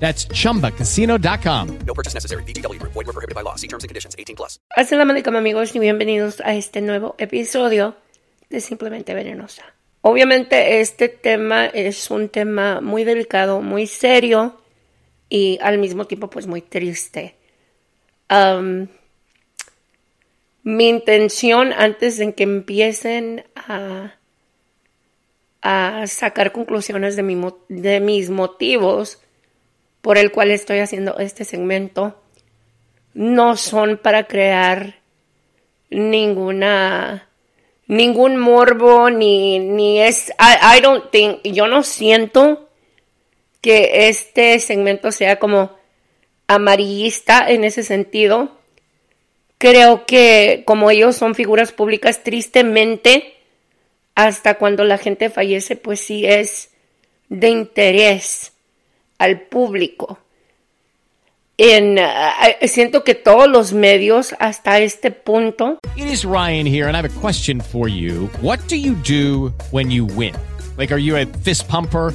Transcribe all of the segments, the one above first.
That's chumbacasino.com. No purchase necessary. VGW Group. Void were prohibited by law. See terms and conditions. 18 plus. Assalamu alaikum amigos y bienvenidos a este nuevo episodio de Simplemente Venenosa. Obviamente este tema es un tema muy delicado, muy serio y al mismo tiempo pues muy triste. Um, mi intención antes de que empiecen a, a sacar conclusiones de, mi, mo- de mis motivos por el cual estoy haciendo este segmento no son para crear ninguna ningún morbo ni ni es I, I don't think yo no siento que este segmento sea como amarillista en ese sentido. Creo que como ellos son figuras públicas tristemente hasta cuando la gente fallece pues sí es de interés al público en, uh, siento que todos los medios hasta este punto It is Ryan here, and I have a question for you. What do you do when you win? Like, are you a fist pumper?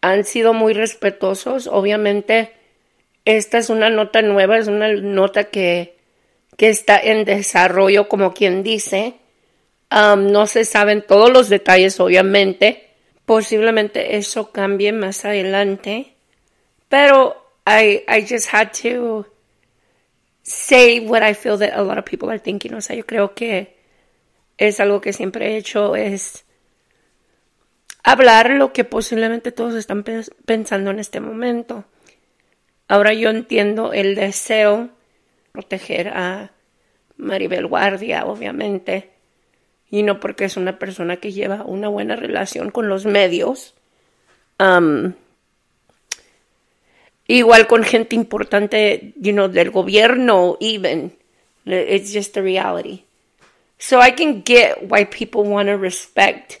Han sido muy respetuosos. Obviamente, esta es una nota nueva, es una nota que, que está en desarrollo, como quien dice. No se saben todos los detalles, obviamente. Posiblemente eso cambie más adelante. Pero I, I just had to say what I feel that a lot of people are thinking. O sea, yo creo que es algo que siempre he hecho, es hablar lo que posiblemente todos están pe- pensando en este momento. Ahora yo entiendo el deseo de proteger a Maribel Guardia, obviamente, y no porque es una persona que lleva una buena relación con los medios. Igual con gente importante, you know, del gobierno, even. It's just the reality. So I can get why people want to respect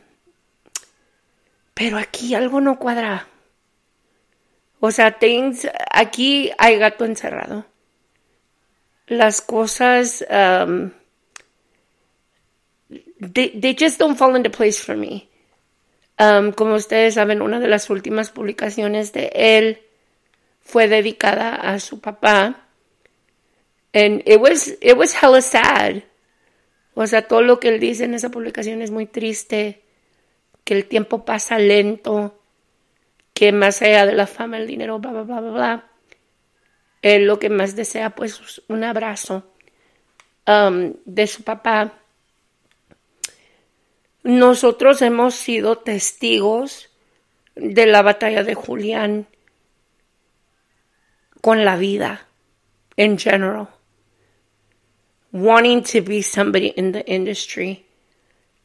pero aquí algo no cuadra. O sea, aquí hay gato encerrado. Las cosas, um, they, they just don't fall into place for me. Um, como ustedes saben, una de las últimas publicaciones de él fue dedicada a su papá. And it was, it was hella sad. O sea, todo lo que él dice en esa publicación es muy triste. Que el tiempo pasa lento. Que más allá de la fama, el dinero, bla, bla, bla, bla, bla. Él lo que más desea, pues, un abrazo um, de su papá. Nosotros hemos sido testigos de la batalla de Julián con la vida in general. Wanting to be somebody in the industry.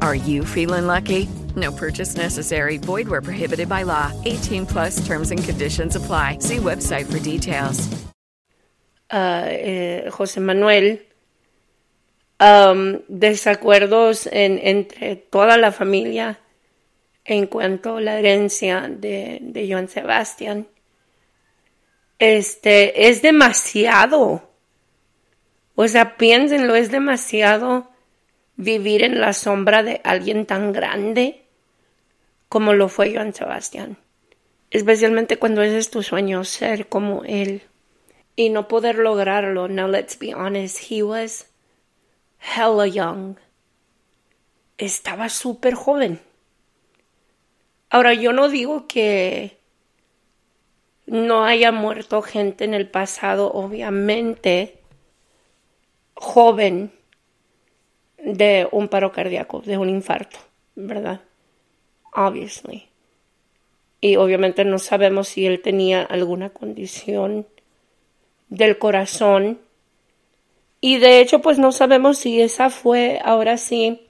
Are you feeling lucky? No purchase necessary. Void where prohibited by law. 18 plus terms and conditions apply. See website for details. Uh, José Manuel. Desacuerdos en, entre toda la familia en cuanto a la herencia de, de Joan Sebastián. Este es demasiado. O sea, piénsenlo, es demasiado vivir en la sombra de alguien tan grande como lo fue Joan Sebastián. Especialmente cuando ese es tu sueño, ser como él. Y no poder lograrlo. Now let's be honest, he was hella young. Estaba súper joven. Ahora, yo no digo que no haya muerto gente en el pasado, obviamente, joven de un paro cardíaco, de un infarto, ¿verdad? Obviously. Y obviamente no sabemos si él tenía alguna condición del corazón. Y de hecho, pues no sabemos si esa fue ahora sí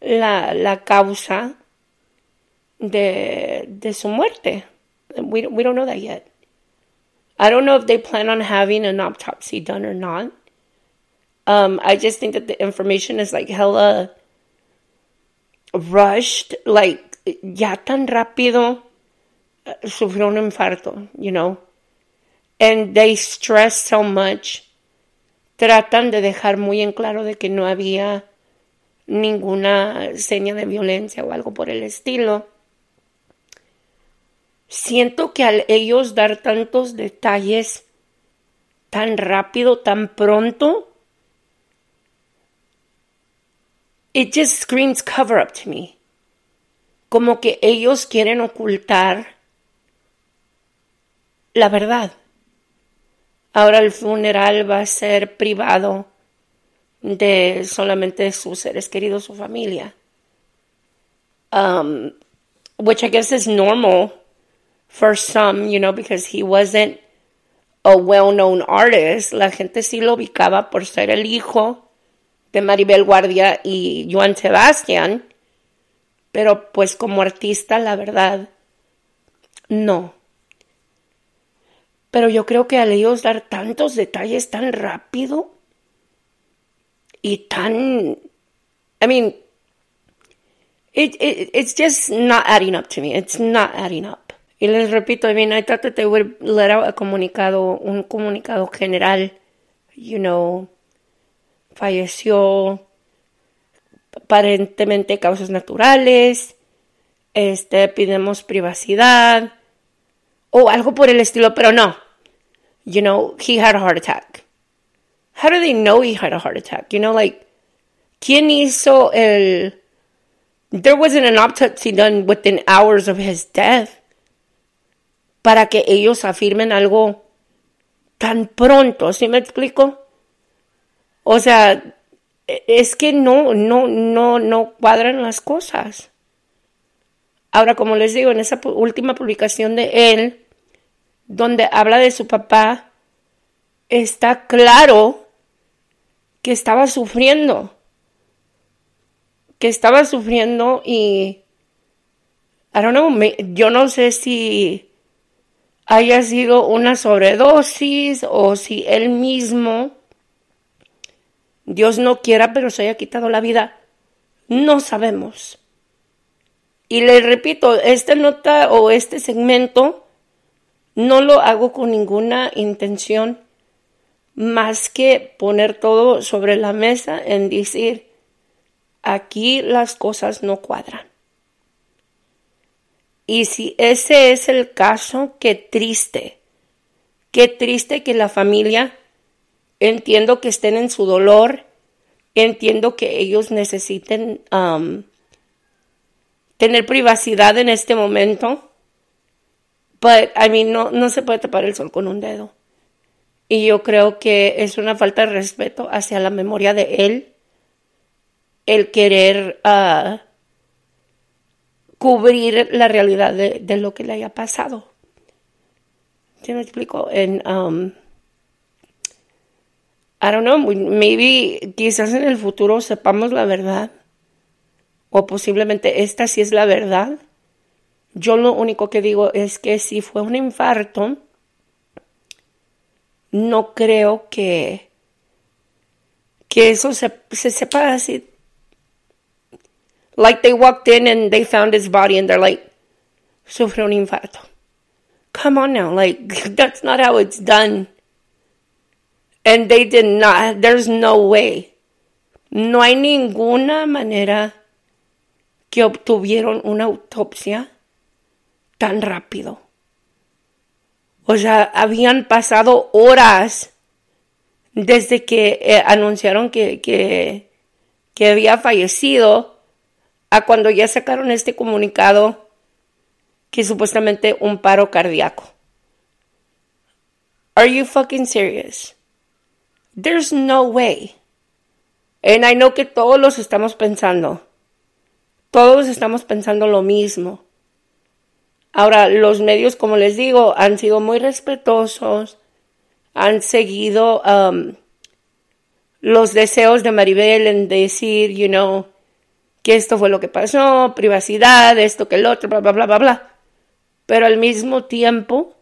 la, la causa de, de su muerte. We, we don't know that yet. I don't know if they plan on having an autopsy done or not. Um, I just think that the information is like hella rushed, like ya tan rápido uh, sufrió un infarto, you know. And they stress so much. Tratan de dejar muy en claro de que no había ninguna seña de violencia o algo por el estilo. Siento que al ellos dar tantos detalles tan rápido, tan pronto, it just screams cover up to me. Como que ellos quieren ocultar la verdad. Ahora el funeral va a ser privado de solamente sus seres queridos, su familia. Um, which I guess is normal for some, you know, because he wasn't a well-known artist. La gente sí lo ubicaba por ser el hijo de Maribel Guardia y Joan Sebastián, pero pues como artista, la verdad, no. Pero yo creo que al ellos dar tantos detalles tan rápido y tan, I mean, it, it, it's just not adding up to me. It's not adding up. Y les repito, I mean, I thought that they would let out a comunicado, un comunicado general, you know, falleció aparentemente causas naturales, este, pidemos privacidad, o algo por el estilo, pero no. You know, he had a heart attack. How do they know he had a heart attack? You know, like, ¿quién hizo el... There wasn't an autopsy done within hours of his death para que ellos afirmen algo tan pronto, ¿sí me explico? O sea, es que no, no, no, no cuadran las cosas. Ahora, como les digo, en esa última publicación de él, donde habla de su papá, está claro que estaba sufriendo, que estaba sufriendo y, I don't know, yo no sé si haya sido una sobredosis o si él mismo, Dios no quiera, pero se haya quitado la vida. No sabemos. Y le repito, esta nota o este segmento no lo hago con ninguna intención más que poner todo sobre la mesa en decir, aquí las cosas no cuadran. Y si ese es el caso, qué triste, qué triste que la familia, entiendo que estén en su dolor, entiendo que ellos necesiten um, tener privacidad en este momento, but I mean, no, no se puede tapar el sol con un dedo. Y yo creo que es una falta de respeto hacia la memoria de él el querer uh, cubrir la realidad de, lo que le haya pasado. ¿Sí me explico? En, um, I don't know, maybe quizás en el futuro sepamos la verdad. O posiblemente esta sí es la verdad. Yo lo único que digo es que si fue un infarto, no creo que, que eso se, se sepa así. Like they walked in and they found his body and they're like, sufrió un infarto. Come on now, like, that's not how it's done. And they did not, there's no way. No hay ninguna manera que obtuvieron una autopsia tan rápido. O sea, habían pasado horas desde que eh, anunciaron que, que, que había fallecido a cuando ya sacaron este comunicado que supuestamente un paro cardíaco. Are you fucking serious? There's no way. And I know que todos los estamos pensando. Todos estamos pensando lo mismo. Ahora, los medios, como les digo, han sido muy respetuosos, han seguido um, los deseos de Maribel en decir, you know, que esto fue lo que pasó, privacidad, esto que el otro, bla, bla, bla, bla, bla. Pero al mismo tiempo,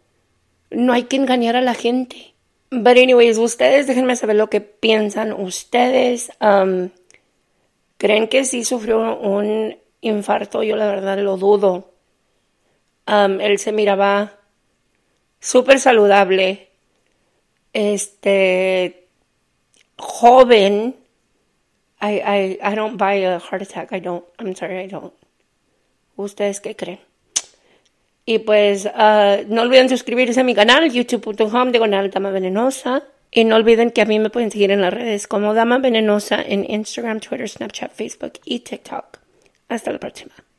no hay que engañar a la gente. But anyways, ustedes déjenme saber lo que piensan ustedes. Um, ¿Creen que sí sufrió un infarto? Yo la verdad lo dudo. Um, él se miraba súper saludable, este, joven. I, I, I don't buy a heart attack. I don't. I'm sorry, I don't. ¿Ustedes qué creen? Y pues uh, no olviden suscribirse a mi canal, youtube.com diagonal Dama Venenosa. Y no olviden que a mí me pueden seguir en las redes como Dama Venenosa en Instagram, Twitter, Snapchat, Facebook y TikTok. Hasta la próxima.